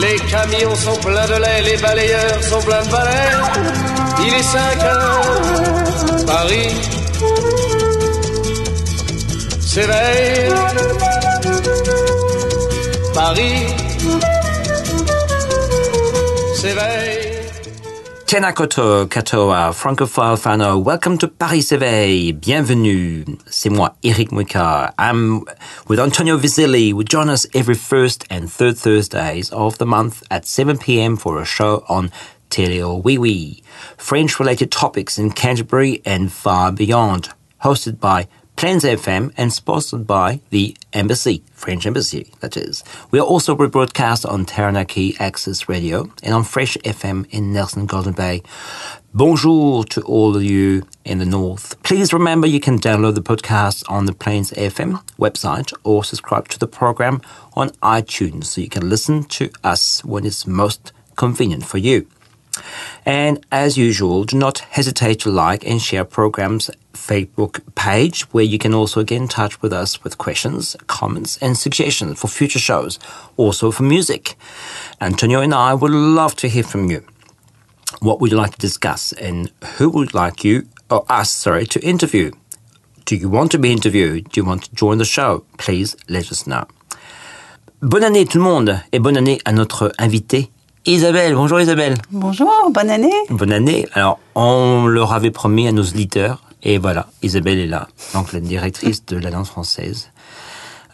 Les camions sont pleins de lait, les balayeurs sont pleins de balais. Il est 5 heures, Paris s'éveille. Paris s'éveille. Tena koto katoa, uh, francophile fano, welcome to Paris s'éveille, bienvenue. C'est moi, Eric Muika. I'm with Antonio Visilli. We join us every first and third Thursdays of the month at 7 p.m. for a show on Teleo Wee Wee, French-related topics in Canterbury and far beyond, hosted by Plains FM and sponsored by the Embassy, French Embassy, that is. We are also rebroadcast on Taranaki Access Radio and on Fresh FM in Nelson Golden Bay. Bonjour to all of you in the north. Please remember you can download the podcast on the Plains FM website or subscribe to the program on iTunes so you can listen to us when it's most convenient for you. And as usual, do not hesitate to like and share programs Facebook page where you can also get in touch with us with questions, comments, and suggestions for future shows, also for music. Antonio and I would love to hear from you. What would you like to discuss and who would like you or us, sorry, to interview? Do you want to be interviewed? Do you want to join the show? Please let us know. Bonne année tout le monde et bonne année à notre invité Isabelle. Bonjour Isabelle. Bonjour, bonne année. Bonne année. Alors, on leur avait promis à nos auditeurs, et voilà, Isabelle est là, donc la directrice de l'Alliance française.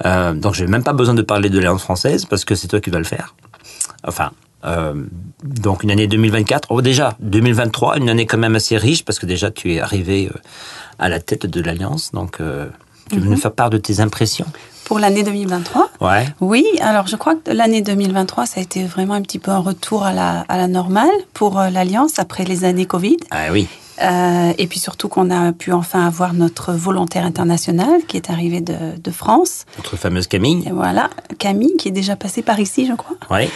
Euh, donc, j'ai même pas besoin de parler de l'Alliance française parce que c'est toi qui vas le faire. Enfin, euh, donc une année 2024. Oh, déjà, 2023, une année quand même assez riche parce que déjà tu es arrivé euh, à la tête de l'Alliance. Donc, euh, tu veux nous faire part de tes impressions? Pour l'année 2023 Ouais. Oui, alors je crois que l'année 2023, ça a été vraiment un petit peu un retour à la, à la normale pour l'Alliance après les années Covid. Ah oui. Euh, et puis surtout qu'on a pu enfin avoir notre volontaire international qui est arrivé de, de France. Notre fameuse Camille. Et voilà, Camille, qui est déjà passée par ici, je crois. Ouais.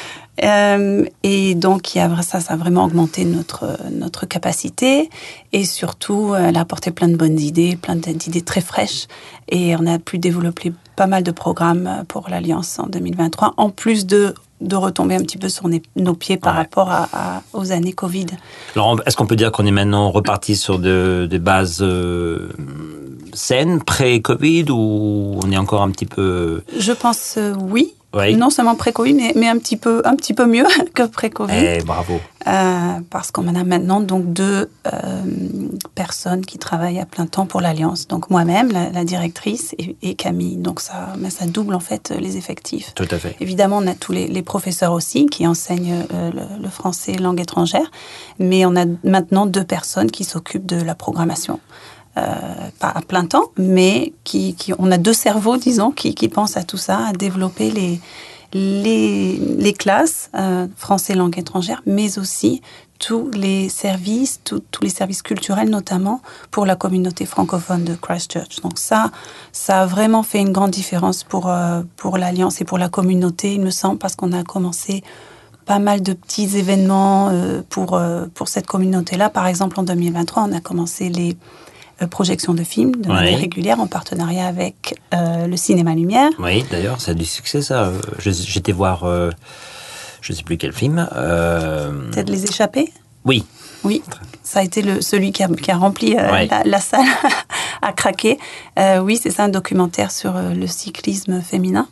Euh, et donc, il y a, ça, ça a vraiment augmenté notre, notre capacité. Et surtout, elle a apporté plein de bonnes idées, plein d'idées très fraîches. Et on a pu développer pas mal de programmes pour l'Alliance en 2023, en plus de, de retomber un petit peu sur nos, pieds par Ouais. rapport à, à- aux années Covid. Alors, est-ce qu'on peut dire qu'on est maintenant reparti sur de- des bases euh, saines, pré-Covid, ou on est encore un petit peu... Je pense euh, oui. Oui. Non seulement pré-Covid, mais, mais un, petit peu, un petit peu mieux que pré-Covid. Eh, bravo. Euh, parce qu'on a maintenant donc deux euh, personnes qui travaillent à plein temps pour l'Alliance. Donc moi-même, la, la directrice, et, et Camille. Donc ça, mais ça double en fait les effectifs. Tout à fait. Évidemment, on a tous les, les professeurs aussi qui enseignent euh, le, le français langue étrangère, mais on a maintenant deux personnes qui s'occupent de la programmation. Euh, pas à plein temps, mais qui, qui, on a deux cerveaux, disons, qui, pensent à tout ça, à développer les, les, les classes euh, français langue étrangère, mais aussi tous les services, tous les services culturels notamment pour la communauté francophone de Christchurch. Donc ça, ça a vraiment fait une grande différence pour, euh, pour l'Alliance et pour la communauté, il me semble, parce qu'on a commencé pas mal de petits événements pour, pour cette communauté-là. Par exemple, en 2023, on a commencé les projections de films de manière régulière en partenariat avec euh, le Cinéma Lumière. Oui, d'ailleurs, ça a du succès, ça. Euh, J'étais voir, euh, je sais plus quel film. euh, Peut-être Les Échappés? Oui, Oui, ça a été le, celui qui a, qui a rempli euh, la, la salle à craquer. Euh, oui, c'est ça, un documentaire sur euh, le cyclisme féminin.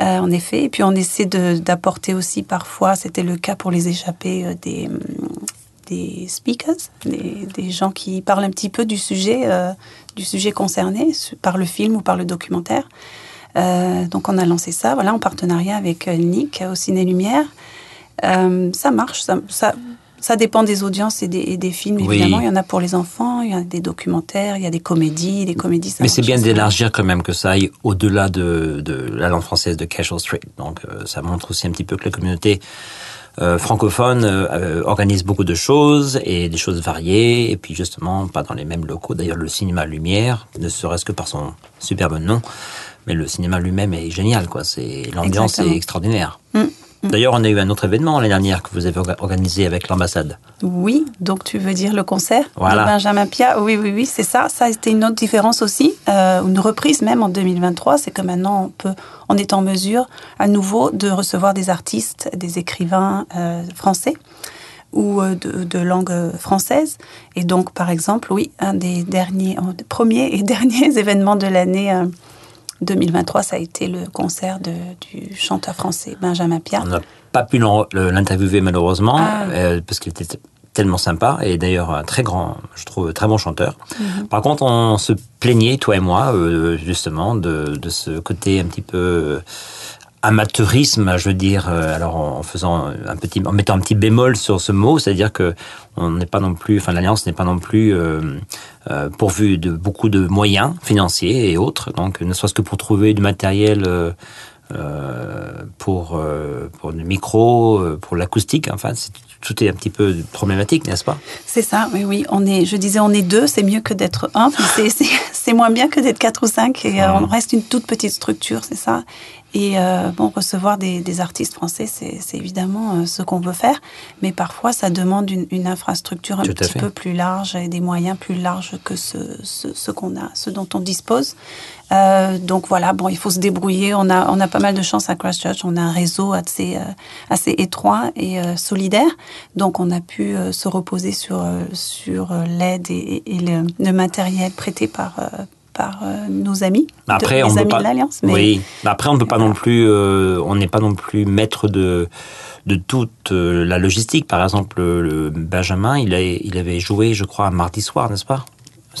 Euh, en effet, et puis on essaie d'apporter aussi parfois, c'était le cas pour les échappés, euh, des, hum, des speakers, des, des gens qui parlent un petit peu du sujet, euh, du sujet concerné par le film ou par le documentaire. Euh, donc on a lancé ça, voilà, en partenariat avec euh, Nick au Ciné Lumière. Euh, ça marche, ça, ça- Ça dépend des audiences et des, et des films, Oui. évidemment. Il y en a pour les enfants, il y a des documentaires, il y a des comédies. Les comédies, ça Mais c'est bien d'élargir quand même que ça aille au-delà de, de la langue française de Casual Street. Donc euh, ça montre aussi un petit peu que la communauté euh, francophone euh, organise beaucoup de choses et des choses variées et puis justement pas dans les mêmes locaux. D'ailleurs le cinéma Lumière, ne serait-ce que par son superbe nom, mais le cinéma lui-même est génial quoi. C'est l'ambiance est extraordinaire. Mm, D'ailleurs on a eu un autre événement l'année dernière que vous avez orga- organisé avec l'ambassade. Oui, donc tu veux dire le concert Voilà. de Benjamin Pia? Oui, oui, oui, c'est ça. Ça a été une autre différence aussi, euh, une reprise même en 2023. C'est que maintenant, on, peut, on est en mesure à nouveau de recevoir des artistes, des écrivains euh, français ou euh, de, de langue française. Et donc, par exemple, oui, un des derniers, premiers et derniers événements de l'année 2023, ça a été le concert de, du chanteur français Benjamin Pia. On n'a pas pu l'interviewer malheureusement Ah. euh, parce qu'il était tellement sympa et d'ailleurs un très grand, je trouve, très bon chanteur. Mhm. Par contre, on se plaignait, toi et moi, euh, justement, de, de ce côté un petit peu amateurisme, je veux dire, euh, alors en faisant un petit, en mettant un petit bémol sur ce mot, c'est-à-dire que on n'est pas non plus, enfin l'alliance n'est pas non plus euh, euh, pourvue de beaucoup de moyens financiers et autres, donc ne serait-ce que pour trouver du matériel. euh, pour pour le micro, pour l'acoustique, enfin c'est- tout est un petit peu problématique, n'est-ce pas? C'est ça, oui, oui. On est, je disais, on est deux, c'est mieux que d'être un. c'est- moins bien que d'être quatre ou cinq. Et euh, on reste une toute petite structure, c'est ça. Et euh, bon, recevoir des, des artistes français, c'est évidemment euh, ce qu'on veut faire. Mais parfois, ça demande une, une infrastructure un Tout petit peu plus large et des moyens plus larges que ce, ce, ce qu'on a, ce dont on dispose. Euh, donc voilà, bon, il faut se débrouiller. On a, on a pas mal de chance à Christchurch. On a un réseau assez, euh, assez étroit et euh, solidaire. Donc on a pu euh, se reposer sur, euh, sur l'aide et, et le, le matériel prêté par, euh, par euh, nos amis, Après, de, on les amis pas. de l'Alliance. Mais Oui. Après, on ne peut pas non plus. euh, on n'est pas non plus maître de de toute euh, la logistique. Par exemple, le, Benjamin, il a, il avait joué, je crois, un mardi soir, n'est-ce pas?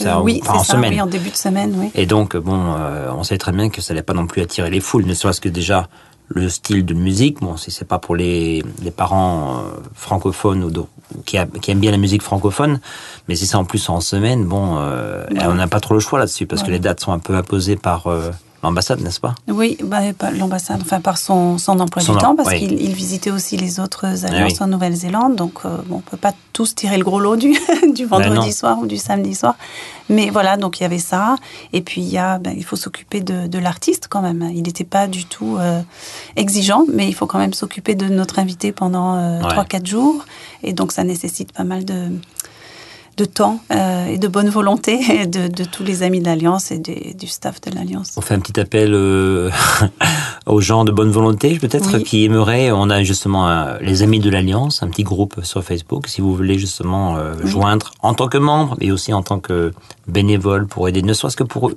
Euh, oui, enfin, c'est en ça, semaine. oui, en début de semaine, oui. Et donc, bon, euh, on sait très bien que ça n'allait pas non plus attirer les foules, ne serait-ce que déjà le style de musique. Bon, si c'est pas pour les, les parents euh, francophones ou, de- qui, a- qui aiment bien la musique francophone, mais si c'est en plus en semaine, bon, euh, on n'a pas trop le choix là-dessus parce que les dates sont un peu imposées par euh, l'ambassade, n'est-ce pas? Oui, bah, par l'ambassade, enfin par son, son emploi Son du em- temps, parce oui. qu'il il visitait aussi les autres alliances oui. en Nouvelle-Zélande. Donc, euh, bon, on peut pas tous tirer le gros lot du, du Ben vendredi soir ou du samedi soir. Mais voilà, donc il y avait ça. Et puis, il, y a, ben, il faut s'occuper de, de l'artiste quand même. Il n'était pas du tout euh, exigeant, mais il faut quand même s'occuper de notre invité pendant euh, Ouais. 3-4 jours. Et donc, ça nécessite pas mal de de temps euh, et de bonne volonté de, de tous les amis de l'Alliance et des- du staff de l'Alliance. On fait un petit appel euh, aux gens de bonne volonté, peut-être, Oui. qui aimeraient. On a justement euh, les Amis de l'Alliance, un petit groupe sur Facebook. Si vous voulez justement joindre en tant que membre, mais aussi en tant que bénévole pour aider, ne serait-ce que pour,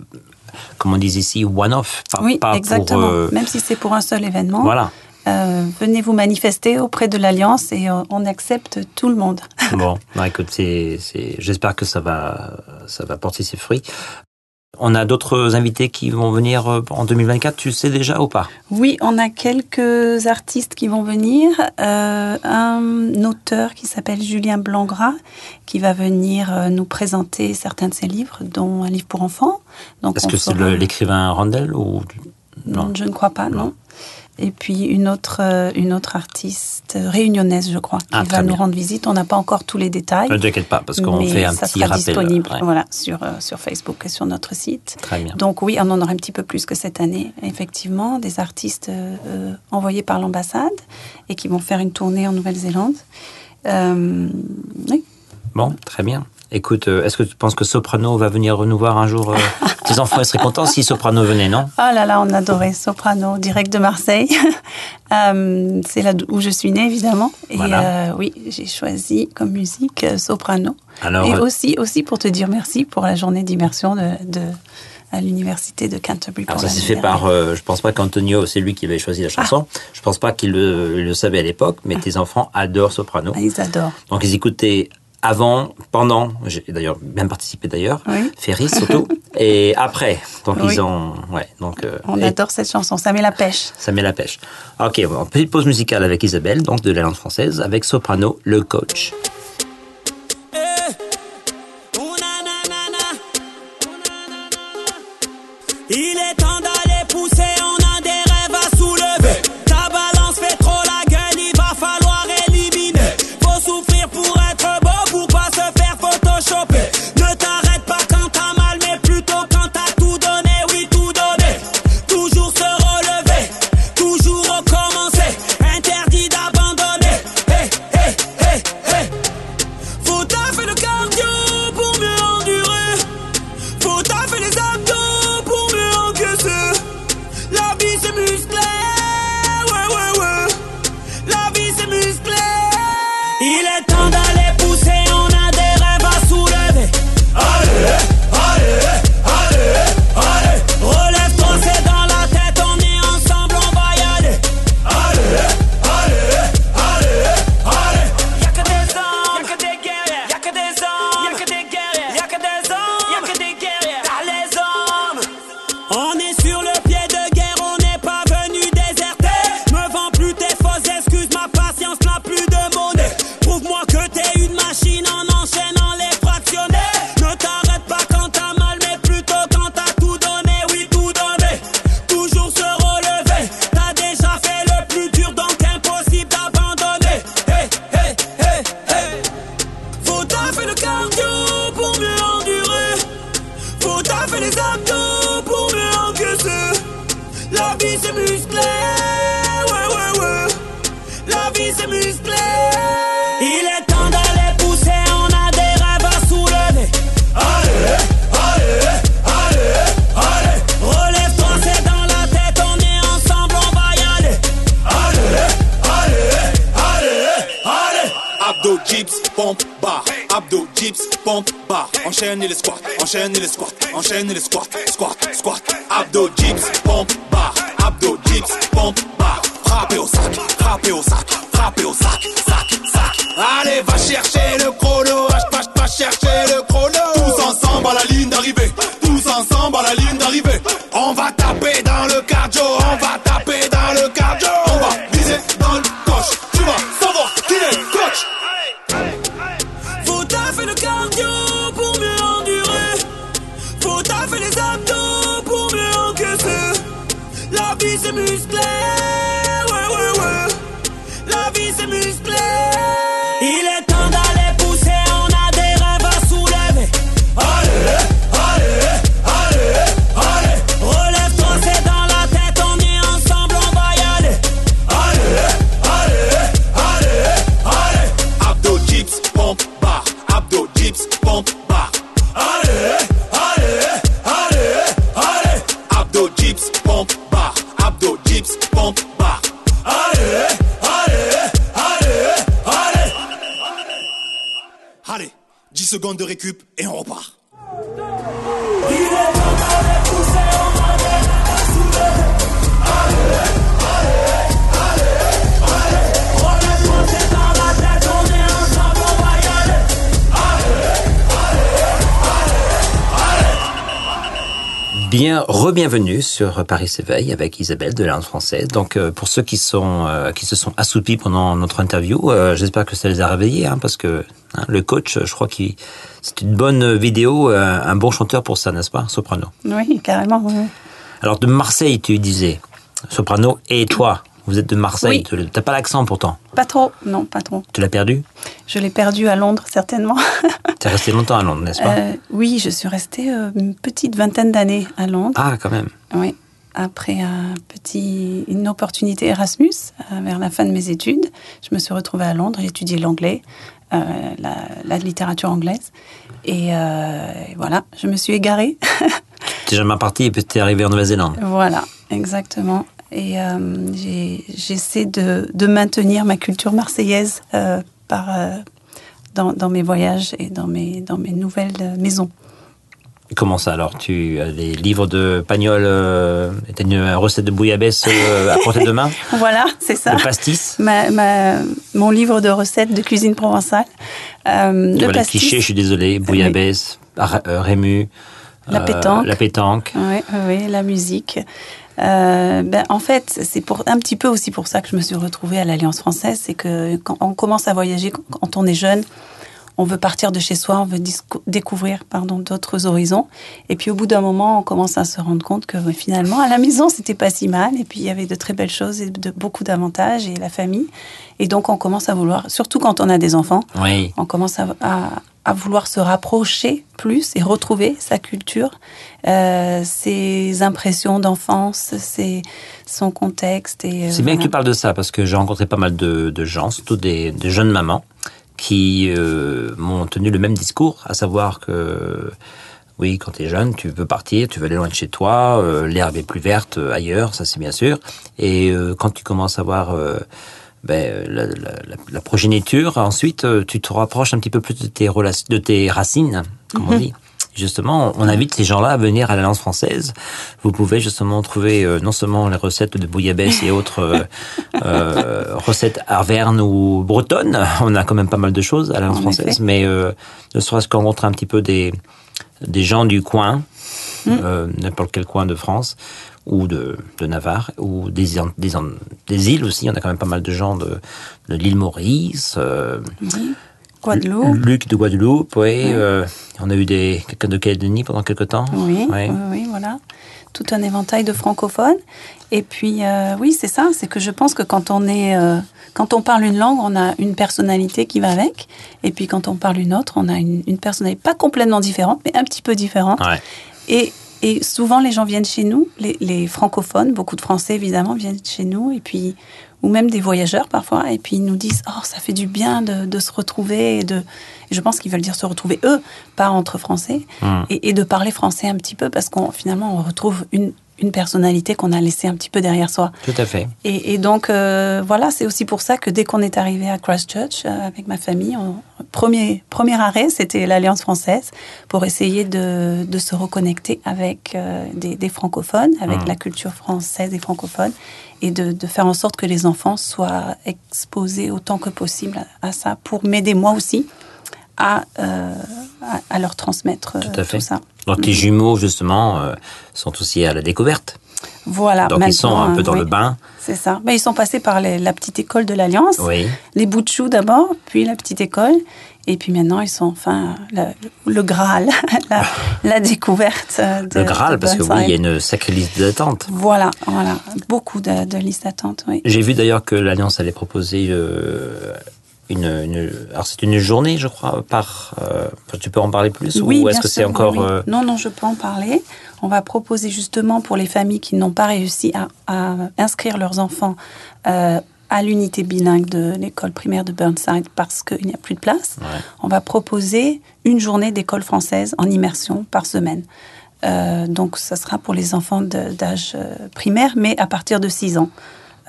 comme on dit ici, one-off. Oui, pas exactement. Pour, Même si c'est pour un seul événement, voilà. Euh, venez vous manifester auprès de l'Alliance et euh, on accepte tout le monde. Bon, bah, écoute, j'espère que ça va, ça va porter ses fruits. On a d'autres invités qui vont venir euh, en 2024, tu sais déjà ou pas? Oui, on a quelques artistes qui vont venir. Euh, un auteur qui s'appelle Julien Blangras qui va venir nous présenter certains de ses livres, dont un livre pour enfants. Est-ce que c'est fera- l'écrivain Randall ou Non, non je ne crois pas, non. Non. Et puis une autre, euh, une autre artiste réunionnaise, je crois, qui Ah, va nous bien. rendre visite. On n'a pas encore tous les détails. Ne t'inquiète pas, parce qu'on fait un ça petit sera rappel. disponible Ouais, voilà, sur, euh, sur Facebook et sur notre site. Très bien. Donc oui, on en aura un petit peu plus que cette année, effectivement, des artistes euh, euh, envoyés par l'ambassade et qui vont faire une tournée en Nouvelle-Zélande. Euh, oui. Bon, très bien. Écoute, euh, est-ce que tu penses que Soprano va venir nous voir un jour euh, Tes enfants seraient contents si Soprano venait, non? Ah là là, on adorait Soprano, direct de Marseille. Euh, c'est là où je suis née, évidemment. Et Voilà. euh, oui, j'ai choisi comme musique Soprano. Alors, Et aussi, aussi pour te dire merci pour la journée d'immersion de, de- à l'université de Canterbury. alors ça s'est fait par. euh, je pense pas qu'Antonio, c'est lui qui avait choisi la chanson. Je pense pas qu'il le, le savait à l'époque, mais tes enfants adorent Soprano. Ah, ils adorent. Donc ils écoutaient avant, pendant, j'ai d'ailleurs bien participé d'ailleurs, Oui. Ferris surtout, et après. Donc Oui. ils ont, ouais, donc euh, On adore cette chanson, ça met la pêche. ça met la pêche. Ok, bon, petite pause musicale avec Isabelle, donc de la langue française, avec Soprano, le coach. Enchaîne les squats, enchaîne les squats, squat, squat. Abdo, dips, pompe, bar. De récup et on repart. Bien, re-bienvenue sur Paris s'éveille avec Isabelle de Langue française. Donc, euh, pour ceux qui sont euh, qui se sont assoupis pendant notre interview, euh, j'espère que ça les a réveillés, hein, parce que hein, le coach, je crois qu'il c'est une bonne vidéo, un bon chanteur pour ça, n'est-ce pas, soprano? Oui, carrément. oui. Alors de Marseille, tu disais soprano, et toi, vous êtes de Marseille. Oui. T'as pas l'accent pourtant. Pas trop, non, pas trop. Tu l'as perdu? Je l'ai perdu à Londres, certainement. T'es resté longtemps à Londres, n'est-ce pas? Euh, oui, je suis restée euh, une petite vingtaine d'années à Londres. Ah, quand même. Oui. Après un petit, une opportunité Erasmus, euh, vers la fin de mes études, je me suis retrouvée à Londres, j'ai étudié l'anglais, euh, la, la littérature anglaise. Et, euh, et voilà, je me suis égarée. T'es jamais parti et puis t'es arrivé en Nouvelle-Zélande. voilà, exactement. Et euh, j'essaie de, de maintenir ma culture marseillaise euh, par, euh, dans, dans mes voyages et dans mes, dans mes nouvelles maisons. Comment ça alors? Tu as des livres de Pagnol, euh, t'as une recette de bouillabaisse euh, à portée de main? Voilà, c'est ça. Le pastis? Ma, ma- mon livre de recettes de cuisine provençale. Euh, le Voilà, pastis. cliché, je suis désolé. Bouillabaisse, euh, Rému. La pétanque. La pétanque. Oui, oui, oui, la musique. Euh, ben, en fait, c'est pour un petit peu aussi pour ça que je me suis retrouvée à l'Alliance française, c'est que quand on commence à voyager, quand on est jeune, on veut partir de chez soi, on veut découvrir pardon d'autres horizons, et puis au bout d'un moment, on commence à se rendre compte que finalement, à la maison, c'était pas si mal, et puis il y avait de très belles choses et de beaucoup d'avantages et la famille, et donc on commence à vouloir, surtout quand on a des enfants, Oui. on commence à, à- à vouloir se rapprocher plus et retrouver sa culture, euh, ses impressions d'enfance, ses- son contexte. et euh, C'est bien que tu parles de ça parce que j'ai rencontré pas mal de, de gens, surtout des, des jeunes mamans, qui euh, m'ont tenu le même discours, à savoir que oui, quand tu es jeune, tu veux partir, tu veux aller loin de chez toi, euh, l'herbe est plus verte euh, ailleurs, ça c'est bien sûr. Et euh, quand tu commences à voir euh, ben, la, la- la- la progéniture, ensuite euh, tu te rapproches un petit peu plus de tes, de tes racines, comme on dit. Justement, on invite ces gens-là à venir à l'Alliance française. Vous pouvez justement trouver euh, non seulement les recettes de bouillabaisse et autres euh, euh, recettes arvernes ou bretonnes, on a quand même pas mal de choses à l'Alliance En française, effet. mais euh, ne serait-ce qu'on rencontre un petit peu des, des gens du coin, euh, n'importe quel coin de France ou de, de Navarre ou des, îles- des, des îles aussi. On a quand même pas mal de gens de, de l'île Maurice, euh, Guadeloupe. Luc de Guadeloupe, oui. euh, on a eu des quelqu'un de Calédonie pendant quelques temps. Oui, oui, oui, voilà. Tout un éventail de francophones. Et puis, euh, oui, c'est ça. C'est que je pense que quand on est, euh, quand on parle une langue, on a une personnalité qui va avec. Et puis, quand on parle une autre, on a une, une personnalité pas complètement différente, mais un petit peu différente. Ouais. Et, et souvent, les gens viennent chez nous, les, les francophones, beaucoup de Français évidemment viennent chez nous. Et puis, ou même des voyageurs parfois, et puis ils nous disent oh ça fait du bien de, de se retrouver, et de, et je pense qu'ils veulent dire se retrouver eux, pas entre Français, Hmm. et, et de parler français un petit peu parce qu'on finalement on retrouve une une personnalité qu'on a laissée un petit peu derrière soi. Tout à fait. Et, et donc, euh, voilà, c'est aussi pour ça que dès qu'on est arrivé à Christchurch euh, avec ma famille, on- premier, premier arrêt, c'était l'Alliance française pour essayer de, de se reconnecter avec euh, des, des francophones, avec la culture française et francophone, et de, de faire en sorte que les enfants soient exposés autant que possible à, à ça pour m'aider moi aussi à, euh, à, à leur transmettre euh, Tout à fait. ça. Donc les jumeaux, justement, euh, sont aussi à la découverte. Voilà. Donc ils sont un peu euh, dans oui. le bain. C'est ça. Ben, ils sont passés par les- la petite école de l'Alliance, Oui. les bouts de chou d'abord, puis la petite école, et puis maintenant ils sont enfin le, le Graal, la, la découverte euh, de Le Graal, parce que oui, il y a une sacrée liste d'attente. Voilà, voilà, beaucoup de, de listes d'attente, oui. J'ai vu d'ailleurs que l'Alliance allait proposer euh, une, une- alors c'est une journée, je crois, par. euh, tu peux en parler plus Oui, ou est-ce que c'est encore oui, euh, Non, non, je peux en parler. On va proposer justement pour les familles qui n'ont pas réussi à, à inscrire leurs enfants euh, à l'unité bilingue de l'école primaire de Burnside parce qu'il n'y a plus de place. Ouais. On va proposer une journée d'école française en immersion par semaine. Donc, ça sera pour les enfants d'âge primaire, mais à partir de 6 ans.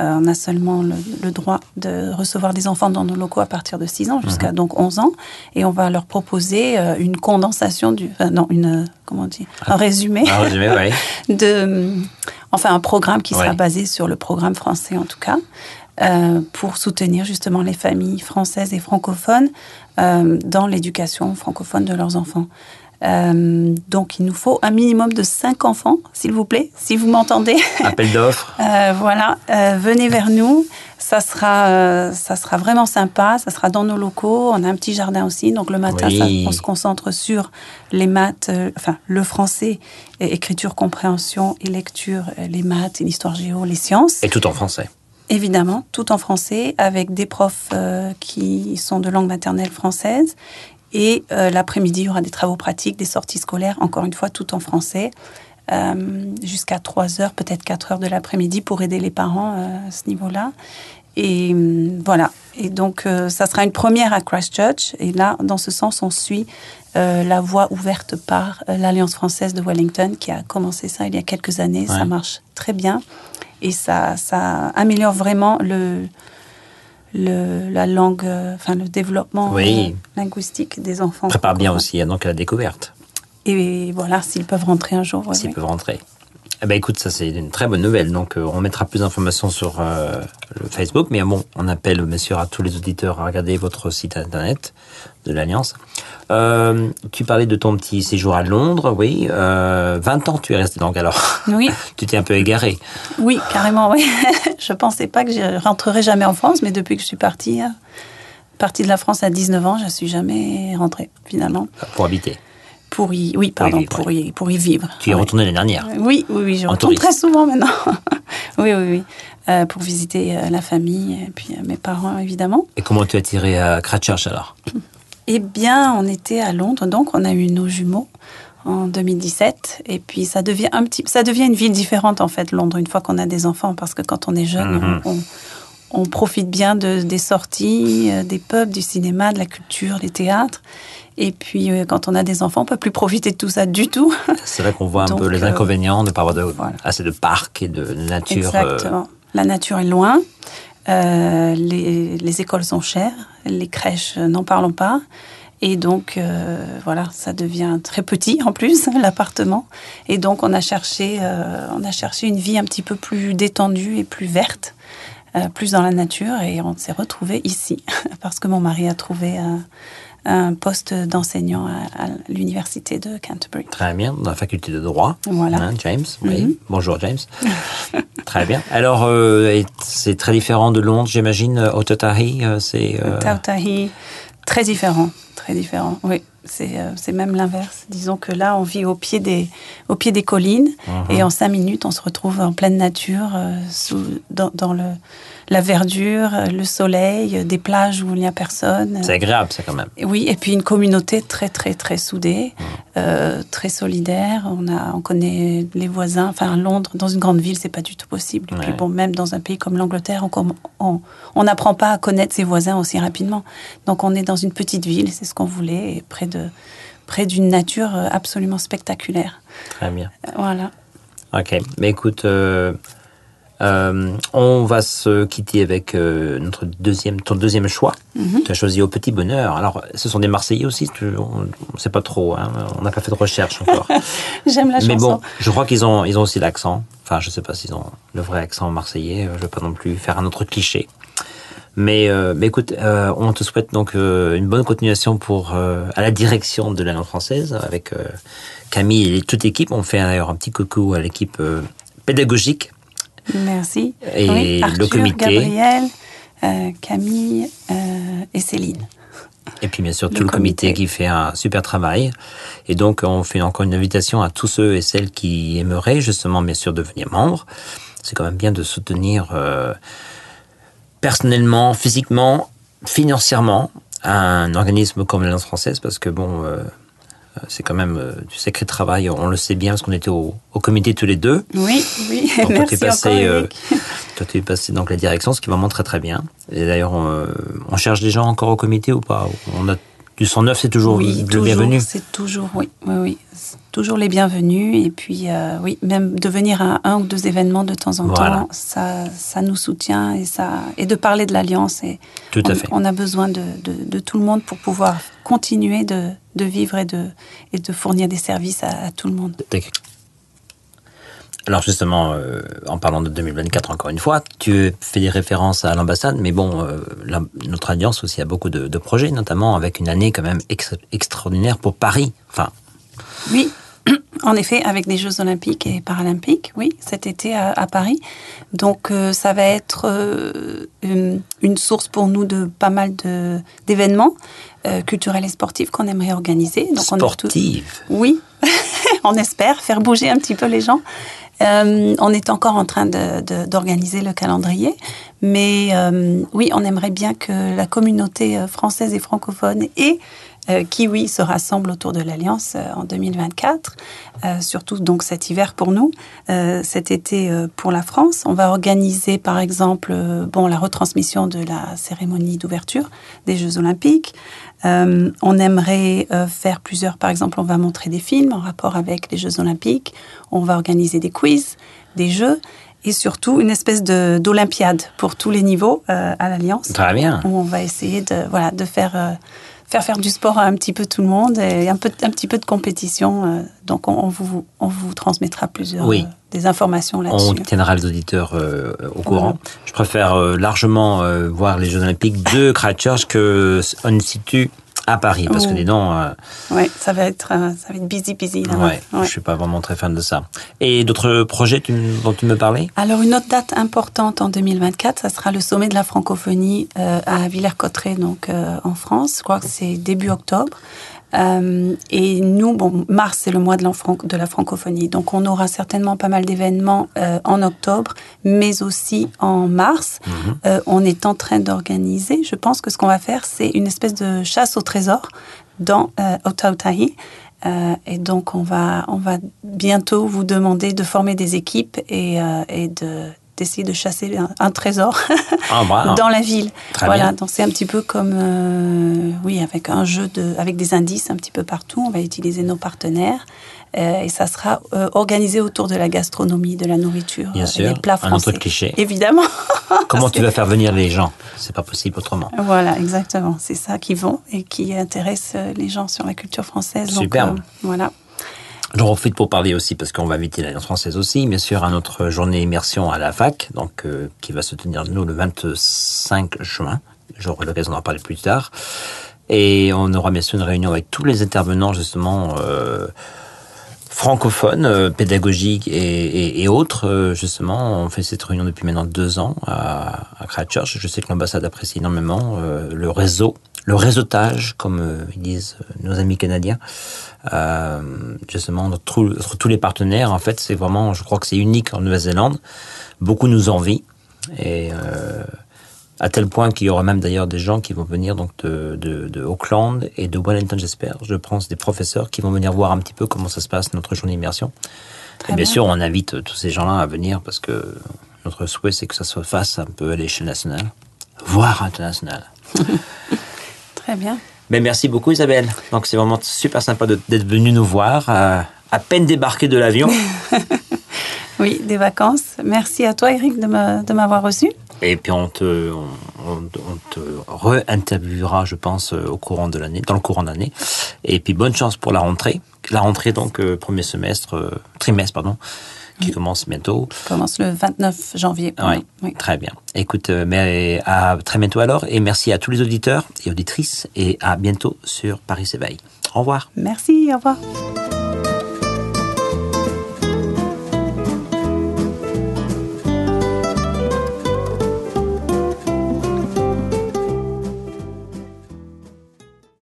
Euh, on a seulement le, le droit de recevoir des enfants dans nos locaux à partir de 6 ans jusqu'à donc 11 ans. Et on va leur proposer euh, une condensation du... enfin, non, une... euh, Comment on dit Un résumé un résumé, ouais. de... Enfin, un programme qui sera Ouais. basé sur le programme français en tout cas. euh, pour soutenir justement les familles françaises et francophones euh, dans l'éducation francophone de leurs enfants. Euh, donc, il nous faut un minimum de 5 enfants, s'il vous plaît, si vous m'entendez. Appel d'offres. Euh, voilà, euh, venez vers nous. Ça sera, ça sera vraiment sympa. Ça sera dans nos locaux. On a un petit jardin aussi. Donc le matin, Oui. ça- on se concentre sur les maths, enfin le français, et écriture, compréhension et lecture, les maths, l'histoire géo, les sciences. Et tout en français. Évidemment, tout en français, avec des profs euh, qui sont de langue maternelle française. Et euh, l'après-midi, il y aura des travaux pratiques, des sorties scolaires, encore une fois, tout en français, euh, jusqu'à 3 heures, peut-être 4 heures de l'après-midi pour aider les parents euh, à ce niveau-là. Et euh, voilà. Et donc, euh, ça sera une première à Christchurch. Et là, dans ce sens, on suit euh, la voie ouverte par l'Alliance française de Wellington, qui a commencé ça il y a quelques années. Ouais. Ça marche très bien. Et ça, ça améliore vraiment le, le, la langue, euh, enfin le développement Oui. euh, linguistique des enfants. Prépare bien aussi hein, donc à la découverte, Et voilà, s'ils peuvent rentrer un jour. s'ils peuvent rentrer. Eh ben écoute, ça c'est une très bonne nouvelle. Donc euh, on mettra plus d'informations sur euh, le Facebook, mais bon, on appelle bien sûr à tous les auditeurs à regarder votre site internet de l'Alliance. Euh, tu parlais de ton petit séjour à Londres, oui. Euh, 20 ans tu es resté donc alors. Oui, tu t'es un peu égaré. oui, carrément, oui. je pensais pas que je rentrerais jamais en France, mais depuis que je suis partie, partie de la France à 19 ans, je suis jamais rentrée finalement. pour habiter. Pour y, oui, pardon, vivre, pour y, pour y vivre. Tu y es retourné l'année dernière. Oui, oui, oui, je En retourne touriste. très souvent maintenant. oui, oui, oui. Euh, pour visiter euh, la famille et puis euh, mes parents, évidemment. Et comment tu as tiré à Christchurch alors? Eh bien, on était à Londres, donc on a eu nos jumeaux en 2017. Et puis, ça devient un petit, ça devient une ville différente, en fait, Londres, une fois qu'on a des enfants, parce que quand on est jeune, Mhm. on, on- on profite bien de, des sorties, euh, des pubs, du cinéma, de la culture, des théâtres. Et puis, euh, quand on a des enfants, on peut plus profiter de tout ça du tout. C'est vrai qu'on voit un Donc, peu les euh, inconvénients de ne pas avoir de, voilà. assez de parcs et de nature. euh, Exactement. La nature est loin. Euh, les, les écoles sont chères. Les crèches, n'en parlons pas. Et donc, euh, voilà, ça devient très petit en plus, l'appartement. Et donc, on a, cherché, euh, on a cherché une vie un petit peu plus détendue et plus verte, plus dans la nature. Et on s'est retrouvé ici, parce que mon mari a trouvé un, poste d'enseignant à, à l'université de Canterbury. Très bien, dans la faculté de droit. Voilà. Hein, James, oui. Mhm. Bonjour James. très bien. Alors, euh, c'est très différent de Londres, j'imagine. euh, Otautahi, euh, c'est. euh, très différent, très différent. Oui, c'est même l'inverse. Disons que là, on vit au pied des, au pied des collines Mhm. et en cinq minutes, on se retrouve en pleine nature, sous, dans, dans le, la verdure, le soleil, des plages où il n'y a personne. C'est agréable, ça, quand même. Oui, et puis une communauté très très très soudée, euh, très solidaire. On a, on connaît les voisins. Enfin, Londres, dans une grande ville, c'est pas du tout possible. Et puis bon, même dans un pays comme l'Angleterre, on com- on on n'apprend pas à connaître ses voisins aussi rapidement. Donc, on est dans une petite ville, c'est ce qu'on voulait, et près de près d'une nature absolument spectaculaire. Très bien. Voilà. Ok, mais écoute, euh, euh, on va se quitter avec euh, notre deuxième, ton deuxième choix. Mhm. Tu as choisi Au Petit Bonheur. Alors, ce sont des Marseillais aussi, tu- on ne sait pas trop, hein, on n'a pas fait de recherche encore. J'aime la mais chanson. bon, je crois qu'ils ont, ils ont aussi l'accent. Enfin, je sais pas s'ils ont le vrai accent marseillais, euh, je ne veux pas non plus faire un autre cliché. Mais, euh, mais écoute, euh, on te souhaite donc euh, une bonne continuation pour à la direction de la langue française avec Camille et toute l'équipe. On fait d'ailleurs un petit coucou à l'équipe pédagogique Merci. Et Oui, le comité. Gabriel, euh, Camille euh, et Céline. et puis bien sûr Le tout le comité comité. qui fait un super travail. Et donc on fait encore une invitation à tous ceux et celles qui aimeraient justement bien sûr devenir membres. C'est quand même bien de soutenir euh, personnellement, physiquement, financièrement un organisme comme l'Alliance française parce que bon, c'est quand même euh, du sacré travail. On le sait bien parce qu'on était au, au comité tous les deux. Oui, oui. Donc, toi, Merci t'es passé, encore, euh, Eric. toi, tu es passé donc la direction, ce qui est vraiment très très bien. Et d'ailleurs, on, on cherche des gens encore au comité ou pas? On a du 109, c'est toujours oui, le toujours, bienvenu. C'est toujours, oui, oui, toujours les bienvenus. Et puis, euh, oui, même de venir à un ou deux événements de temps en Voilà. temps, ça, ça nous soutient et, ça, et de parler de l'Alliance. Et Tout à on, fait. on a besoin de, de, de tout le monde pour pouvoir continuer de, de vivre et de, et de fournir des services à, à tout le monde. Alors justement, euh, en parlant de 2024 encore une fois, tu fais des références à l'ambassade, mais bon, euh, la- notre alliance aussi a beaucoup de, de projets, notamment avec une année quand même ex- extraordinaire pour Paris. Enfin, Oui, en effet, avec des Jeux olympiques et paralympiques, oui, cet été à, à Paris. Donc, euh, ça va être euh, une, une source pour nous de pas mal de- d'événements euh, culturels et sportifs qu'on aimerait organiser. Donc, on est tous- sportive. oui, on espère faire bouger un petit peu les gens. Euh, on est encore en train d'organiser le calendrier, mais euh, oui, on aimerait bien que la communauté française et francophone et euh, kiwi se rassemblent autour de l'Alliance euh, en 2024, euh, surtout donc cet hiver pour nous, cet été pour la France. On va organiser par exemple bon, la retransmission de la cérémonie d'ouverture des Jeux olympiques. On aimerait faire plusieurs, par exemple, on va montrer des films en rapport avec les Jeux olympiques, on va organiser des quiz, des jeux et surtout une espèce de- d'olympiade pour tous les niveaux euh, à l'Alliance Très bien. où on va essayer de voilà de faire euh, faire faire du sport à un petit peu tout le monde et un peu un petit peu de compétition. euh, donc on, on vous on vous transmettra plusieurs Oui. euh, des informations On là-dessus. tiendra les auditeurs euh, au courant. Je préfère euh, largement euh, voir les Jeux Olympiques de Christchurch que on situ à Paris, parce que Oh. dis donc, euh, Ouais, ça va être euh, ça va être busy busy là-bas. ouais, Ouais. je suis pas vraiment très fan de ça. Et d'autres projets tu- dont tu me parlais? Alors une autre date importante en 2024, ça sera le sommet de la francophonie euh, à Villers-Cotterêts, donc euh, en France. Je crois que c'est début octobre. Euh, et nous, bon, mars c'est le mois de la, fran- de la francophonie, donc on aura certainement pas mal d'événements euh, en octobre, mais aussi en mars. Euh, on est en train d'organiser. Je pense que ce qu'on va faire, c'est une espèce de chasse au trésor dans euh, Otautahi. Euh, et donc, on va, on va bientôt vous demander de former des équipes et, euh, et de d'essayer de chasser un, un trésor Ah, dans la ville. Voilà, bien. donc c'est un petit peu comme, euh, oui, avec un jeu de, avec des indices un petit peu partout. On va utiliser nos partenaires euh, et ça sera euh, organisé autour de la gastronomie, de la nourriture, Bien sûr, des plats un français. autre cliché. Évidemment. Comment tu vas faire venir les gens? C'est pas possible autrement. Voilà, exactement. C'est ça qui vont et qui intéresse les gens sur la culture française. Superbe. voilà. J'en profite pour parler aussi, parce qu'on va inviter l'Alliance française aussi, bien sûr, à notre journée immersion à la fac, donc euh, qui va se tenir nous le 25 juin. J'aurai l'occasion d'en parler plus tard. Et on aura bien sûr une réunion avec tous les intervenants, justement, euh, francophones, euh, pédagogiques et, et, et autres. euh, justement, on fait cette réunion depuis maintenant deux ans à, à Christchurch. Je sais que l'ambassade apprécie énormément euh, le réseau, le réseautage, comme euh, ils disent euh, nos amis canadiens. Euh, justement, entre, tous- entre tous les partenaires, en fait, c'est vraiment, je crois que c'est unique en Nouvelle-Zélande. Beaucoup nous envient. Et euh, à tel point qu'il y aura même d'ailleurs des gens qui vont venir donc de, de, de Auckland et de Wellington, j'espère. Je pense des professeurs qui vont venir voir un petit peu comment ça se passe notre journée d'immersion. Et bien, bien. sûr, on invite tous ces gens-là à venir parce que notre souhait, c'est que ça se fasse un peu à l'échelle nationale, voire internationale. Très bien. Mais merci beaucoup Isabelle. Donc c'est vraiment super sympa d'être venue nous voir, à, à peine débarqué de l'avion. Oui, des vacances. Merci à toi, Eric, de m'avoir reçu. Et puis on te, on, te re-interviewera, je pense, euh, au courant de l'année, dans le courant de l'année. Et puis bonne chance pour la rentrée. La rentrée donc euh, premier semestre, euh, trimestre pardon, qui commence bientôt. Je commence le 29 janvier. Oui, Oui. très bien. Écoute, euh, mais à très bientôt alors, et merci à tous les auditeurs et auditrices, et à bientôt sur Paris s'éveille. Au revoir. Merci, au revoir.